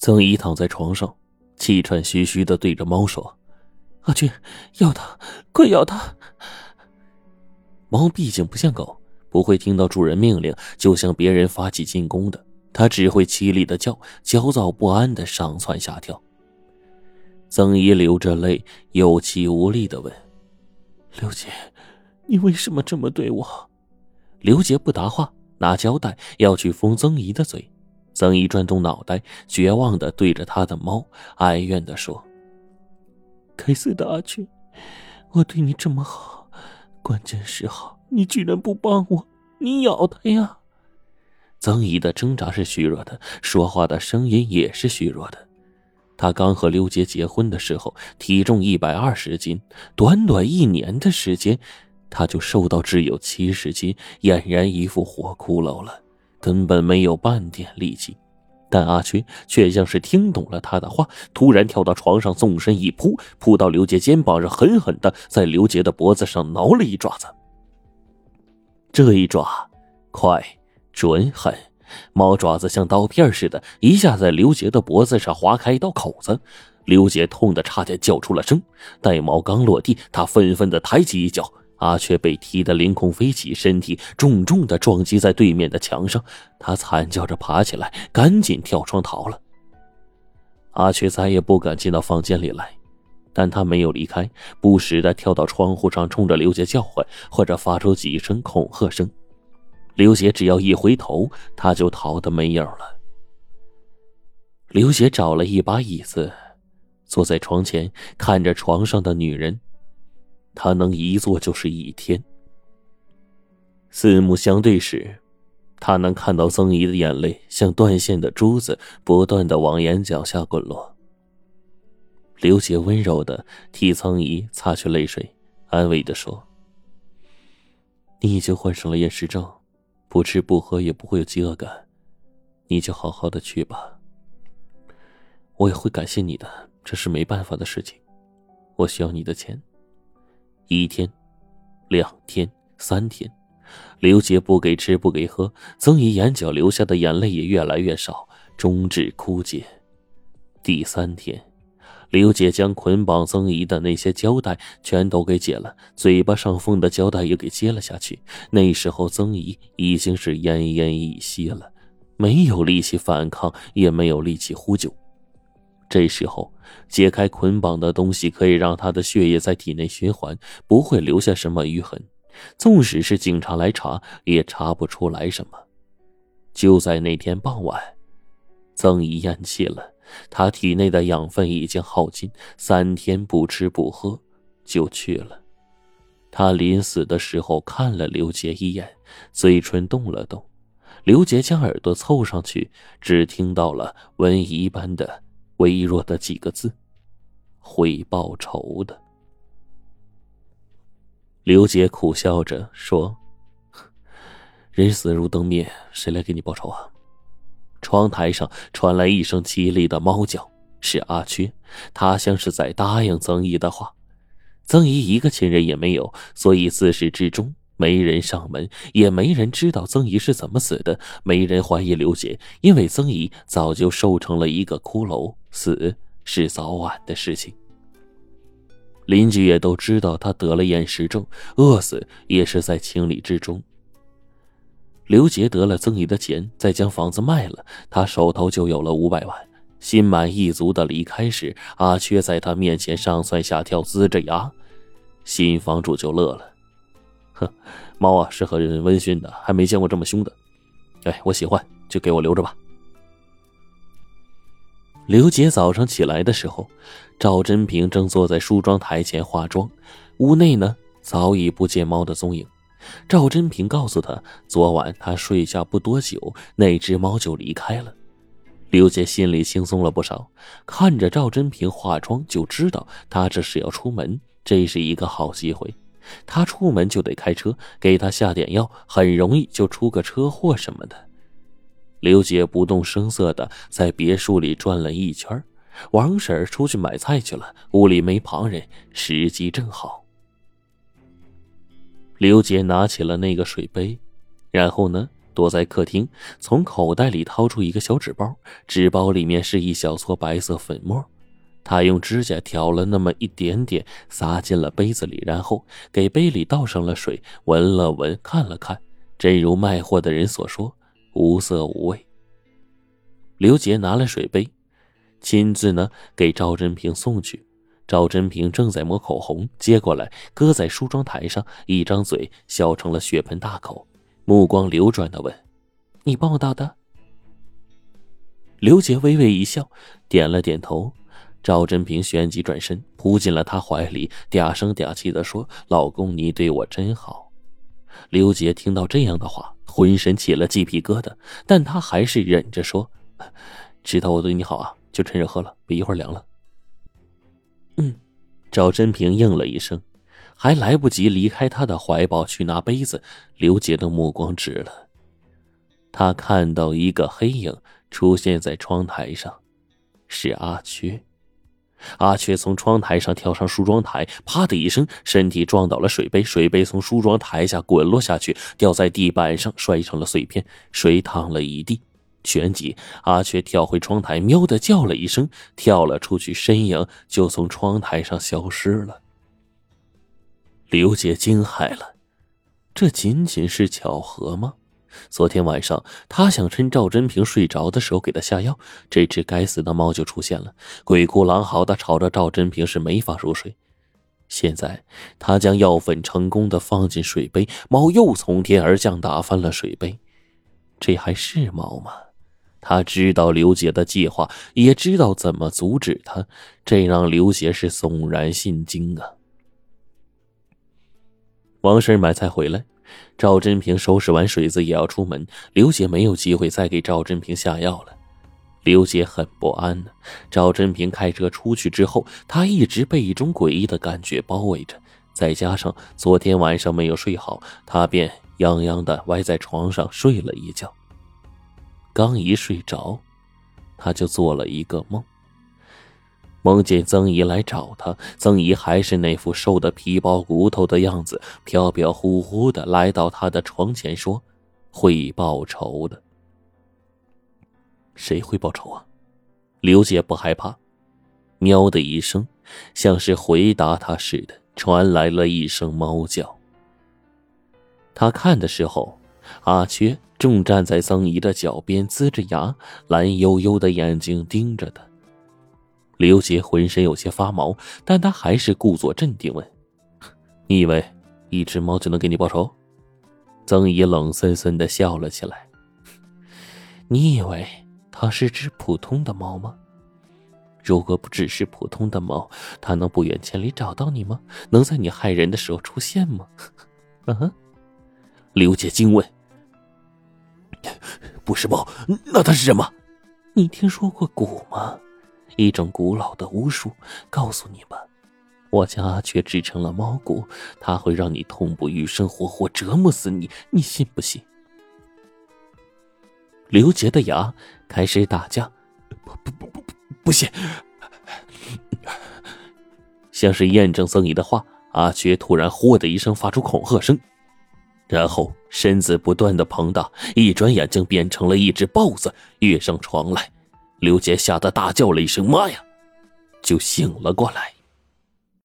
曾姨躺在床上，气喘吁吁的对着猫说：“阿俊，要他，快咬他！”猫毕竟不像狗，不会听到主人命令就向别人发起进攻的，它只会凄厉的叫，焦躁不安的上蹿下跳。曾姨流着泪，有气无力的问：“刘杰，你为什么这么对我？”刘杰不答话，拿胶带要去封曾姨的嘴。曾姨转动脑袋，绝望的对着他的猫哀怨地说：“该死的阿群，我对你这么好，关键时候你居然不帮我，你咬他呀！”曾姨的挣扎是虚弱的，说话的声音也是虚弱的。她刚和刘杰结婚的时候，体重一百二十斤，短短一年的时间，她就瘦到只有七十斤，俨然一副活骷髅了。根本没有半点力气，但阿缺却像是听懂了他的话，突然跳到床上，纵身一扑，扑到刘杰肩膀上，狠狠的在刘杰的脖子上挠了一爪子。这一爪，快、准、狠，猫爪子像刀片似的，一下在刘杰的脖子上划开一道口子。刘杰痛得差点叫出了声。待毛刚落地，他愤愤的抬起一脚。阿雀被踢得凌空飞起，身体重重的撞击在对面的墙上。他惨叫着爬起来，赶紧跳窗逃了。阿雀再也不敢进到房间里来，但他没有离开，不时的跳到窗户上，冲着刘杰叫唤，或者发出几声恐吓声。刘杰只要一回头，他就逃得没影了。刘杰找了一把椅子，坐在床前，看着床上的女人。他能一坐就是一天。四目相对时，他能看到曾姨的眼泪像断线的珠子，不断的往眼角下滚落。刘杰温柔的替曾姨擦去泪水，安慰的说：“你已经患上了厌食症，不吃不喝也不会有饥饿感，你就好好的去吧。我也会感谢你的，这是没办法的事情。我需要你的钱。”一天，两天，三天，刘杰不给吃不给喝，曾姨眼角流下的眼泪也越来越少，终至枯竭。第三天，刘杰将捆绑曾姨的那些胶带全都给解了，嘴巴上封的胶带也给揭了下去。那时候，曾姨已经是奄奄一息了，没有力气反抗，也没有力气呼救。这时候，解开捆绑的东西可以让他的血液在体内循环，不会留下什么淤痕。纵使是警察来查，也查不出来什么。就在那天傍晚，曾姨咽气了，她体内的养分已经耗尽，三天不吃不喝就去了。他临死的时候看了刘杰一眼，嘴唇动了动。刘杰将耳朵凑上去，只听到了蚊一般的。微弱的几个字：“会报仇的。”刘杰苦笑着说：“人死如灯灭，谁来给你报仇啊？”窗台上传来一声凄厉的猫叫，是阿缺。他像是在答应曾姨的话。曾姨一个亲人也没有，所以自始至终。没人上门，也没人知道曾姨是怎么死的。没人怀疑刘杰，因为曾姨早就瘦成了一个骷髅，死是早晚的事情。邻居也都知道他得了厌食症，饿死也是在情理之中。刘杰得了曾姨的钱，再将房子卖了，他手头就有了五百万。心满意足的离开时，阿缺在他面前上蹿下跳，呲着牙，新房主就乐了。哼，猫啊是很温驯的，还没见过这么凶的。哎，我喜欢，就给我留着吧。刘杰早上起来的时候，赵真平正坐在梳妆台前化妆，屋内呢早已不见猫的踪影。赵真平告诉他，昨晚他睡下不多久，那只猫就离开了。刘杰心里轻松了不少，看着赵真平化妆，就知道他这是要出门，这是一个好机会。他出门就得开车，给他下点药，很容易就出个车祸什么的。刘杰不动声色的在别墅里转了一圈，王婶出去买菜去了，屋里没旁人，时机正好。刘杰拿起了那个水杯，然后呢，躲在客厅，从口袋里掏出一个小纸包，纸包里面是一小撮白色粉末。他用指甲挑了那么一点点，撒进了杯子里，然后给杯里倒上了水，闻了闻，看了看，真如卖货的人所说，无色无味。刘杰拿了水杯，亲自呢给赵真平送去。赵真平正在抹口红，接过来搁在梳妆台上，一张嘴笑成了血盆大口，目光流转的问：“你帮我倒的？”刘杰微微一笑，点了点头。赵真平旋即转身，扑进了他怀里，嗲声嗲气的说：“老公，你对我真好。”刘杰听到这样的话，浑身起了鸡皮疙瘩，但他还是忍着说：“知道我对你好啊，就趁热喝了，别一会儿凉了。”嗯，赵真平应了一声，还来不及离开他的怀抱去拿杯子，刘杰的目光直了，他看到一个黑影出现在窗台上，是阿缺。阿缺从窗台上跳上梳妆台，啪的一声，身体撞倒了水杯，水杯从梳妆台下滚落下去，掉在地板上，摔成了碎片，水淌了一地。旋即，阿缺跳回窗台，喵的叫了一声，跳了出去，身影就从窗台上消失了。刘姐惊骇了，这仅仅是巧合吗？昨天晚上，他想趁赵真平睡着的时候给他下药，这只该死的猫就出现了，鬼哭狼嚎的吵着赵真平是没法入睡。现在他将药粉成功的放进水杯，猫又从天而降，打翻了水杯。这还是猫吗？他知道刘杰的计划，也知道怎么阻止他，这让刘杰是悚然心惊啊。王婶买菜回来。赵真平收拾完水子也要出门，刘杰没有机会再给赵真平下药了。刘杰很不安呢。赵真平开车出去之后，他一直被一种诡异的感觉包围着，再加上昨天晚上没有睡好，他便泱泱的歪在床上睡了一觉。刚一睡着，他就做了一个梦。梦见曾姨来找他，曾姨还是那副瘦的皮包骨头的样子，飘飘忽忽的来到他的床前，说：“会报仇的。”谁会报仇啊？刘姐不害怕。喵的一声，像是回答他似的，传来了一声猫叫。他看的时候，阿缺正站在曾姨的脚边，呲着牙，蓝悠悠的眼睛盯着他。刘杰浑身有些发毛，但他还是故作镇定问：“你以为一只猫就能给你报仇？”曾姨冷森森的笑了起来：“你以为它是只普通的猫吗？如果不只是普通的猫，它能不远千里找到你吗？能在你害人的时候出现吗？”啊！刘杰惊问：“不是猫，那它是什么？你听说过蛊吗？”一种古老的巫术，告诉你吧，我将阿雀制成了猫骨，它会让你痛不欲生，活活折磨死你，你信不信？刘杰的牙开始打架，不不不不不，不信！像是验证曾姨的话，阿缺突然“嚯”的一声发出恐吓声，然后身子不断的膨大，一转眼竟变成了一只豹子，跃上床来。刘杰吓得大叫了一声：“妈呀！”就醒了过来。